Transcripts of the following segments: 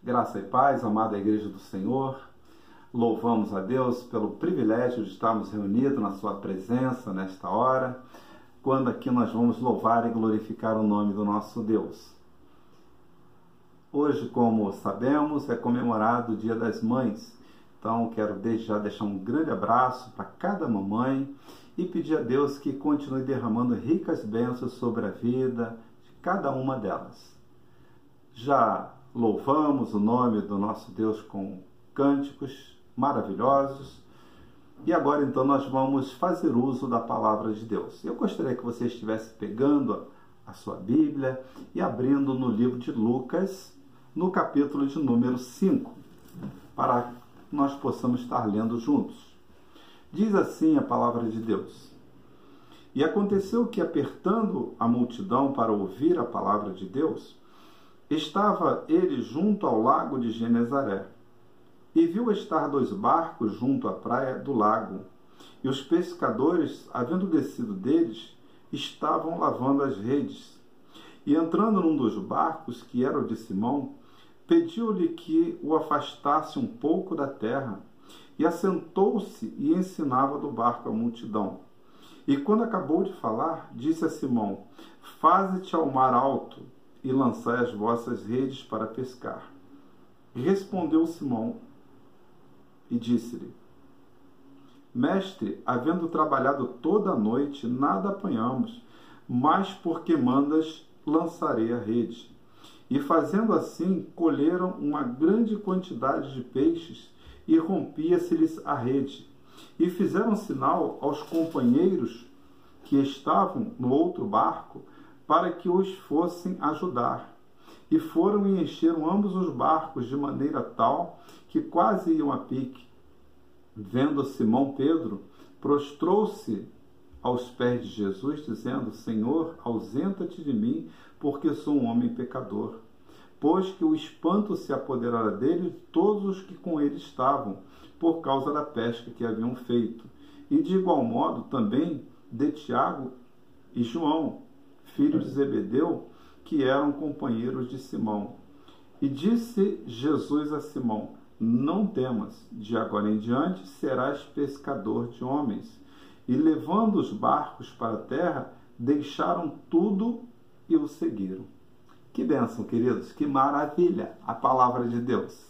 Graça e paz, amada Igreja do Senhor. Louvamos a Deus pelo privilégio de estarmos reunidos na Sua presença nesta hora, quando aqui nós vamos louvar e glorificar o nome do nosso Deus. Hoje, como sabemos, é comemorado o Dia das Mães. Então, quero desde já deixar um grande abraço para cada mamãe e pedir a Deus que continue derramando ricas bênçãos sobre a vida de cada uma delas. Já louvamos o nome do nosso Deus com cânticos maravilhosos. E agora então nós vamos fazer uso da palavra de Deus. Eu gostaria que você estivesse pegando a sua Bíblia e abrindo no livro de Lucas, no capítulo de número 5, para que nós possamos estar lendo juntos. Diz assim a palavra de Deus: E aconteceu que, apertando a multidão para ouvir a palavra de Deus, Estava ele junto ao lago de Genezaré, e viu estar dois barcos junto à praia do lago, e os pescadores, havendo descido deles, estavam lavando as redes. E entrando num dos barcos, que era o de Simão, pediu-lhe que o afastasse um pouco da terra, e assentou-se e ensinava do barco a multidão. E quando acabou de falar, disse a Simão: Faze-te ao mar alto e lançai as vossas redes para pescar. Respondeu Simão e disse-lhe: Mestre, havendo trabalhado toda a noite, nada apanhamos, mas porque mandas, lançarei a rede. E fazendo assim, colheram uma grande quantidade de peixes e rompia-se-lhes a rede. E fizeram sinal aos companheiros que estavam no outro barco para que os fossem ajudar. E foram e encheram ambos os barcos de maneira tal que quase iam a pique. Vendo Simão Pedro, prostrou-se aos pés de Jesus, dizendo: Senhor, ausenta-te de mim, porque sou um homem pecador. Pois que o espanto se apoderara dele todos os que com ele estavam, por causa da pesca que haviam feito. E de igual modo também de Tiago e João, filho de Zebedeu, que eram companheiros de Simão. E disse Jesus a Simão: Não temas, de agora em diante serás pescador de homens. E levando os barcos para a terra, deixaram tudo e o seguiram. Que bênção, queridos, que maravilha a palavra de Deus.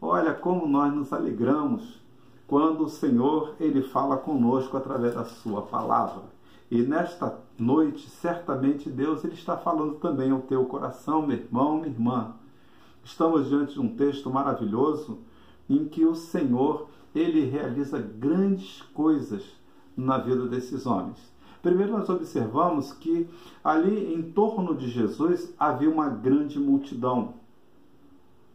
Olha como nós nos alegramos quando o Senhor ele fala conosco através da sua palavra. E nesta noite, certamente Deus ele está falando também ao teu coração, meu irmão, minha irmã. Estamos diante de um texto maravilhoso em que o Senhor ele realiza grandes coisas na vida desses homens. Primeiro nós observamos que ali em torno de Jesus havia uma grande multidão.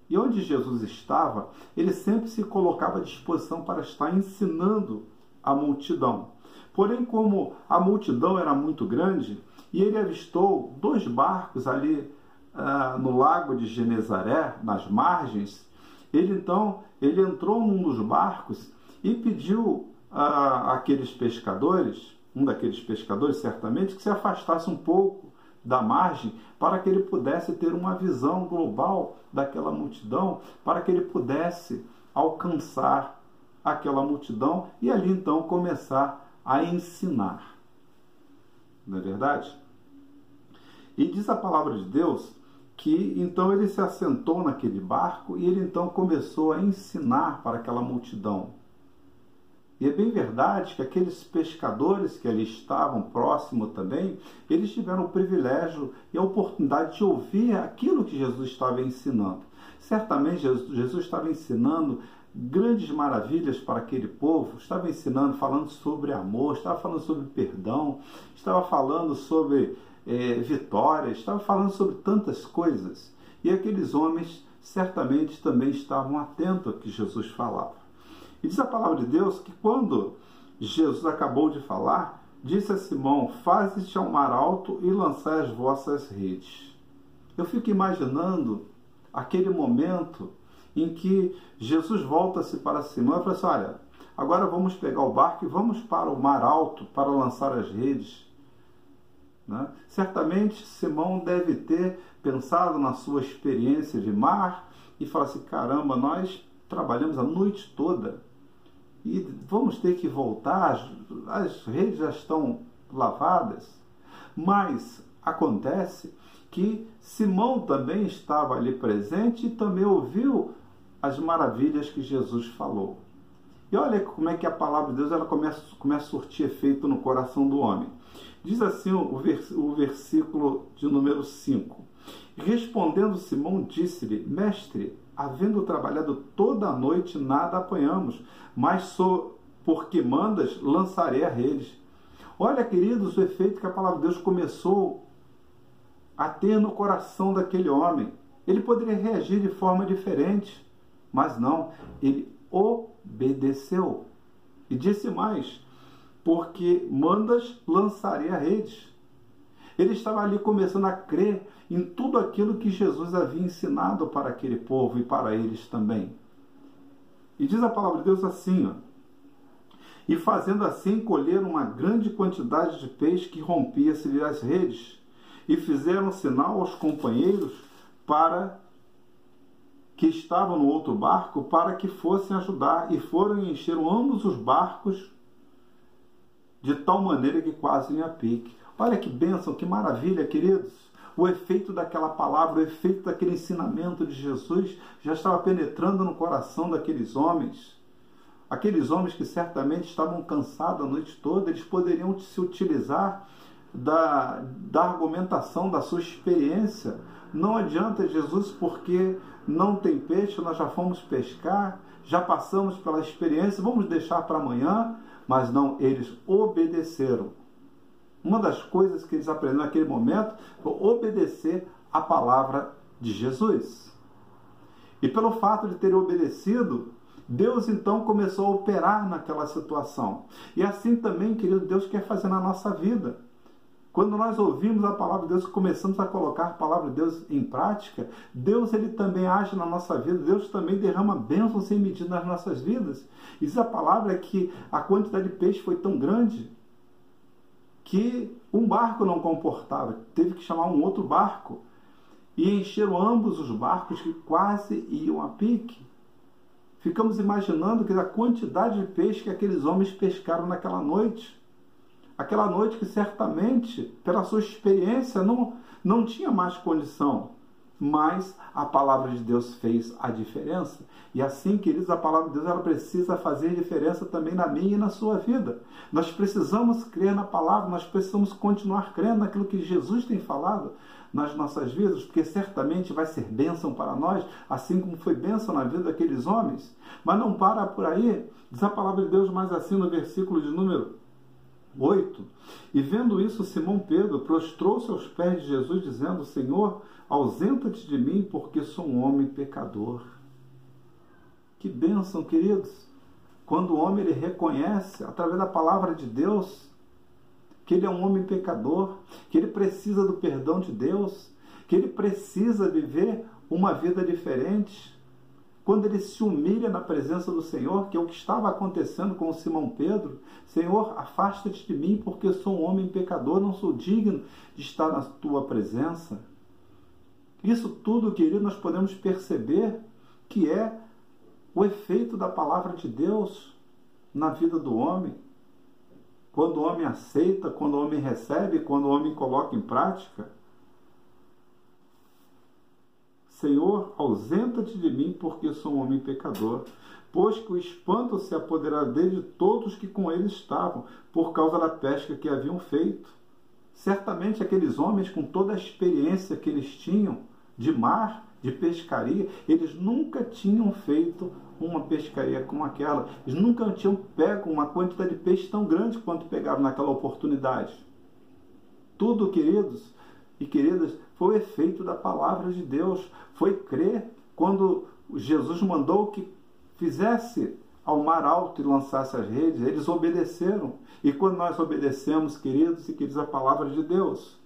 E onde Jesus estava, ele sempre se colocava à disposição para estar ensinando a multidão. Porém, como a multidão era muito grande, e ele avistou dois barcos ali uh, no lago de Genezaré, nas margens, ele então ele entrou num dos barcos e pediu uh, àqueles pescadores, um daqueles pescadores certamente, que se afastasse um pouco da margem para que ele pudesse ter uma visão global daquela multidão, para que ele pudesse alcançar aquela multidão e ali então começar a ensinar. Não é verdade? E diz a palavra de Deus que então ele se assentou naquele barco e ele então começou a ensinar para aquela multidão. E é bem verdade que aqueles pescadores que ali estavam próximo também, eles tiveram o privilégio e a oportunidade de ouvir aquilo que Jesus estava ensinando. Certamente Jesus estava ensinando grandes maravilhas para aquele povo, estava ensinando, falando sobre amor, estava falando sobre perdão, estava falando sobre é, vitória, estava falando sobre tantas coisas. E aqueles homens certamente também estavam atentos ao que Jesus falava. E diz a palavra de Deus que quando Jesus acabou de falar, disse a Simão: Faze-te ao mar alto e lançai as vossas redes. Eu fico imaginando aquele momento em que Jesus volta-se para Simão e fala assim: Olha, agora vamos pegar o barco e vamos para o mar alto para lançar as redes. Né? Certamente Simão deve ter pensado na sua experiência de mar e falar assim: caramba, nós trabalhamos a noite toda e vamos ter que voltar, as, as redes já estão lavadas. Mas acontece que Simão também estava ali presente e também ouviu as maravilhas que Jesus falou. E olha como é que a palavra de Deus ela começa, começa a surtir efeito no coração do homem. Diz assim o, vers, o versículo de número 5. Respondendo Simão, disse-lhe: Mestre, havendo trabalhado toda a noite, nada apanhamos, mas sou, porque mandas, lançarei a rede. Olha, queridos, o efeito que a palavra de Deus começou a ter no coração daquele homem. Ele poderia reagir de forma diferente, mas não, ele obedeceu. E disse mais: porque mandas, lançarei a rede. Ele estava ali começando a crer em tudo aquilo que Jesus havia ensinado para aquele povo e para eles também. E diz a palavra de Deus assim, ó, e fazendo assim colheram uma grande quantidade de peixe que rompia-se as redes, e fizeram sinal aos companheiros para que estavam no outro barco para que fossem ajudar, e foram e encheram ambos os barcos de tal maneira que quase em a pique. Olha que bênção, que maravilha, queridos. O efeito daquela palavra, o efeito daquele ensinamento de Jesus já estava penetrando no coração daqueles homens. Aqueles homens que certamente estavam cansados a noite toda, eles poderiam se utilizar da, da argumentação, da sua experiência. Não adianta Jesus, porque não tem peixe, nós já fomos pescar, já passamos pela experiência, vamos deixar para amanhã. Mas não, eles obedeceram. Uma das coisas que eles aprenderam naquele momento foi obedecer a palavra de Jesus. E pelo fato de terem obedecido, Deus então começou a operar naquela situação. E assim também, querido, Deus quer fazer na nossa vida. Quando nós ouvimos a palavra de Deus e começamos a colocar a palavra de Deus em prática, Deus ele também age na nossa vida, Deus também derrama bênçãos sem medida nas nossas vidas. E diz a palavra que a quantidade de peixe foi tão grande que um barco não comportava, teve que chamar um outro barco. E encheram ambos os barcos que quase iam a pique. Ficamos imaginando que a quantidade de peixe que aqueles homens pescaram naquela noite aquela noite que certamente, pela sua experiência, não, não tinha mais condição. Mas a palavra de Deus fez a diferença. E assim, queridos, a palavra de Deus ela precisa fazer diferença também na minha e na sua vida. Nós precisamos crer na palavra, nós precisamos continuar crendo naquilo que Jesus tem falado nas nossas vidas, porque certamente vai ser bênção para nós, assim como foi bênção na vida daqueles homens. Mas não para por aí, diz a palavra de Deus mais assim no versículo de número 8. E vendo isso, Simão Pedro prostrou-se aos pés de Jesus, dizendo: Senhor, ausenta-te de mim, porque sou um homem pecador. Que bênção, queridos! Quando o homem ele reconhece, através da palavra de Deus, que ele é um homem pecador, que ele precisa do perdão de Deus, que ele precisa viver uma vida diferente, quando ele se humilha na presença do Senhor, que é o que estava acontecendo com Simão Pedro, Senhor, afasta-te de mim, porque sou um homem pecador, não sou digno de estar na tua presença. Isso tudo, querido, nós podemos perceber que é o efeito da palavra de Deus na vida do homem. Quando o homem aceita, quando o homem recebe, quando o homem coloca em prática. Senhor, ausenta-te de mim, porque sou um homem pecador. Pois que o espanto se apoderará dele de todos que com ele estavam, por causa da pesca que haviam feito. Certamente aqueles homens, com toda a experiência que eles tinham de mar, de pescaria, eles nunca tinham feito uma pescaria como aquela. Eles nunca tinham pego uma quantidade de peixe tão grande quanto pegaram naquela oportunidade. Tudo, queridos e queridas, foi o efeito da palavra de Deus. Foi crer quando Jesus mandou que fizesse ao mar alto e lançasse as redes. Eles obedeceram. E quando nós obedecemos, queridos e queridas, a palavra de Deus,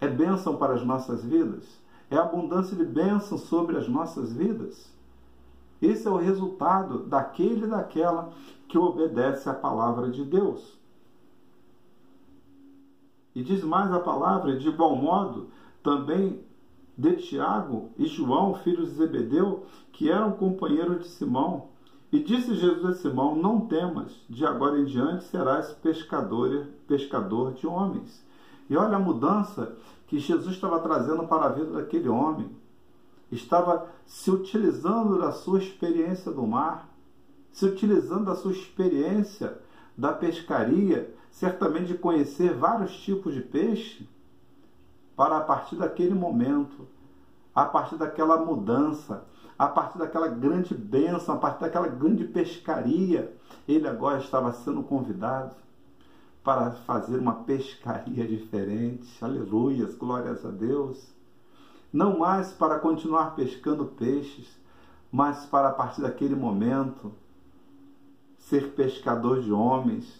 é bênção para as nossas vidas. É abundância de bênção sobre as nossas vidas. Esse é o resultado daquele e daquela que obedece à palavra de Deus. E diz mais a palavra, de igual modo, também de Tiago e João, filhos de Zebedeu, que eram companheiros de Simão. E disse Jesus a Simão: Não temas, de agora em diante serás pescador, pescador de homens. E olha a mudança que Jesus estava trazendo para a vida daquele homem. Estava se utilizando da sua experiência do mar, se utilizando da sua experiência da pescaria, certamente de conhecer vários tipos de peixe, para a partir daquele momento, a partir daquela mudança, a partir daquela grande bênção, a partir daquela grande pescaria, ele agora estava sendo convidado para fazer uma pescaria diferente. Aleluias, glórias a Deus. Não mais para continuar pescando peixes, mas para a partir daquele momento ser pescador de homens,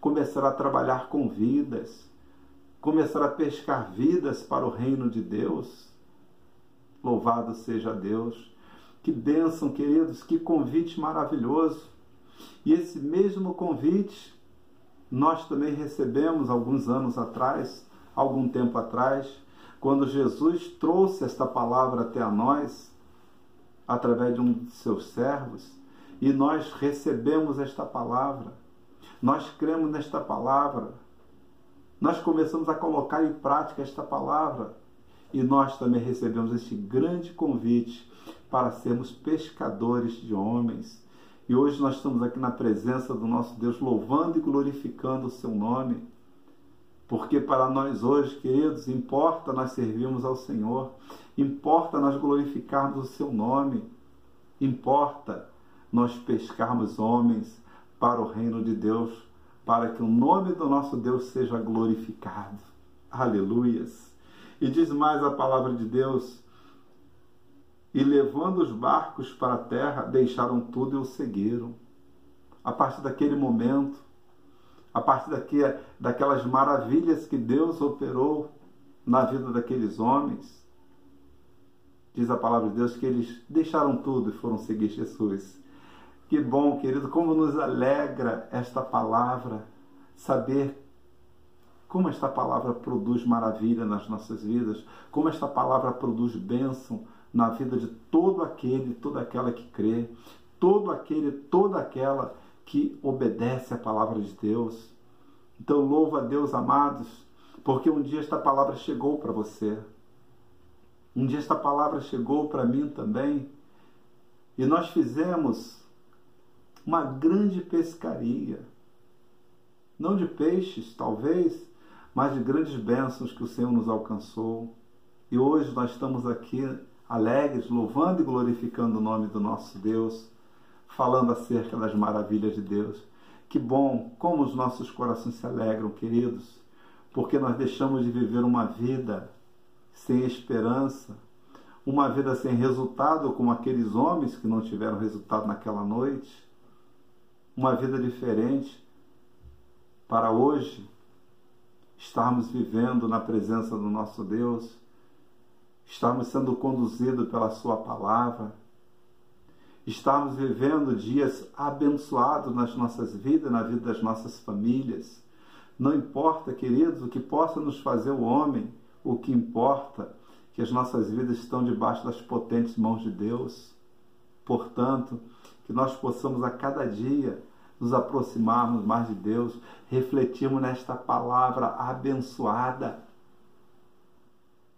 começar a trabalhar com vidas, começar a pescar vidas para o reino de Deus. Louvado seja Deus. Que bênção, queridos, que convite maravilhoso. E esse mesmo convite nós também recebemos alguns anos atrás, algum tempo atrás, quando Jesus trouxe esta palavra até a nós, através de um de seus servos, e nós recebemos esta palavra, nós cremos nesta palavra, nós começamos a colocar em prática esta palavra, e nós também recebemos este grande convite para sermos pescadores de homens. E hoje nós estamos aqui na presença do nosso Deus, louvando e glorificando o seu nome. Porque para nós hoje, queridos, importa nós servirmos ao Senhor, importa nós glorificarmos o seu nome, importa nós pescarmos homens para o reino de Deus, para que o nome do nosso Deus seja glorificado. Aleluias. E diz mais a palavra de Deus: e levando os barcos para a terra, deixaram tudo e o seguiram. A partir daquele momento, a partir daqui, daquelas maravilhas que Deus operou na vida daqueles homens, diz a palavra de Deus que eles deixaram tudo e foram seguir Jesus. Que bom, querido, como nos alegra esta palavra, saber como esta palavra produz maravilha nas nossas vidas, como esta palavra produz bênção na vida de todo aquele, toda aquela que crê, todo aquele, toda aquela que obedece à palavra de Deus. Então louva a Deus, amados, porque um dia esta palavra chegou para você. Um dia esta palavra chegou para mim também. E nós fizemos uma grande pescaria. Não de peixes, talvez, mas de grandes bênçãos que o Senhor nos alcançou. E hoje nós estamos aqui alegres, louvando e glorificando o nome do nosso Deus, falando acerca das maravilhas de Deus. Que bom, como os nossos corações se alegram, queridos, porque nós deixamos de viver uma vida sem esperança, uma vida sem resultado, como aqueles homens que não tiveram resultado naquela noite, uma vida diferente para hoje estarmos vivendo na presença do nosso Deus estarmos sendo conduzidos pela Sua palavra, estarmos vivendo dias abençoados nas nossas vidas, na vida das nossas famílias. Não importa, queridos, o que possa nos fazer o homem, o que importa que as nossas vidas estão debaixo das potentes mãos de Deus. Portanto, que nós possamos a cada dia nos aproximarmos mais de Deus, refletirmos nesta palavra abençoada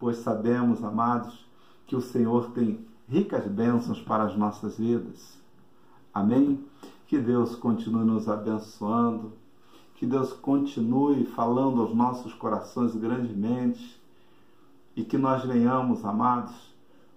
pois sabemos, amados, que o Senhor tem ricas bênçãos para as nossas vidas. Amém? Que Deus continue nos abençoando, que Deus continue falando aos nossos corações grandemente e que nós venhamos, amados,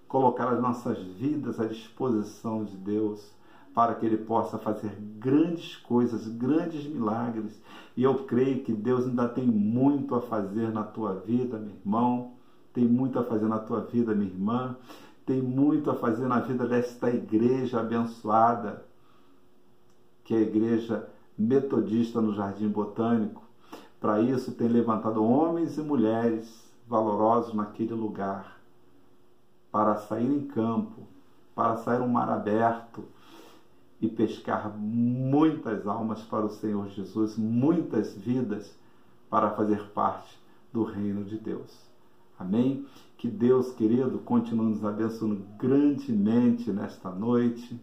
colocar as nossas vidas à disposição de Deus para que Ele possa fazer grandes coisas, grandes milagres. E eu creio que Deus ainda tem muito a fazer na tua vida, meu irmão tem muito a fazer na tua vida, minha irmã, tem muito a fazer na vida desta igreja abençoada, que é a igreja metodista no Jardim Botânico. Para isso, tem levantado homens e mulheres valorosos naquele lugar, para sair em campo, para sair um mar aberto e pescar muitas almas para o Senhor Jesus, muitas vidas para fazer parte do reino de Deus. Amém? Que Deus, querido, continue nos abençoando grandemente nesta noite.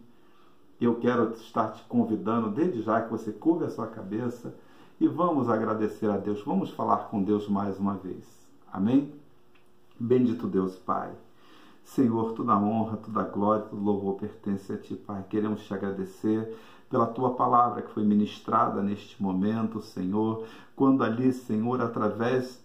Eu quero estar te convidando, desde já, que você curva a sua cabeça e vamos agradecer a Deus. Vamos falar com Deus mais uma vez. Amém? Bendito Deus, Pai. Senhor, toda honra, toda glória, todo louvor pertence a Ti, Pai. Queremos te agradecer pela Tua palavra que foi ministrada neste momento, Senhor. Quando ali, Senhor, através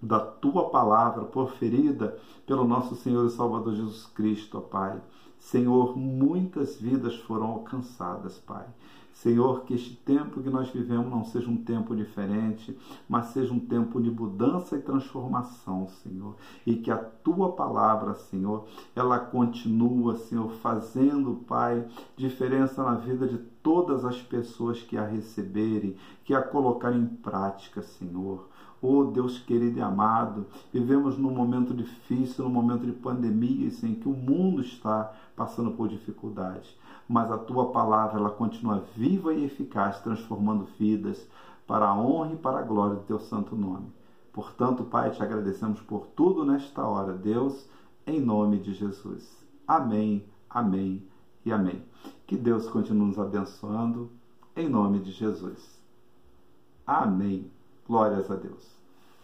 da Tua palavra proferida pelo nosso Senhor e Salvador Jesus Cristo, ó Pai. Senhor, muitas vidas foram alcançadas, Pai. Senhor, que este tempo que nós vivemos não seja um tempo diferente, mas seja um tempo de mudança e transformação, Senhor. E que a tua palavra, Senhor, ela continua, Senhor, fazendo, Pai, diferença na vida de todas as pessoas que a receberem, que a colocarem em prática, Senhor. Oh Deus querido e amado, vivemos num momento difícil, num momento de pandemia, em que o mundo está passando por dificuldades mas a tua palavra ela continua viva e eficaz, transformando vidas para a honra e para a glória do teu santo nome. Portanto, Pai, te agradecemos por tudo nesta hora, Deus, em nome de Jesus. Amém, amém e amém. Que Deus continue nos abençoando, em nome de Jesus. Amém. Glórias a Deus.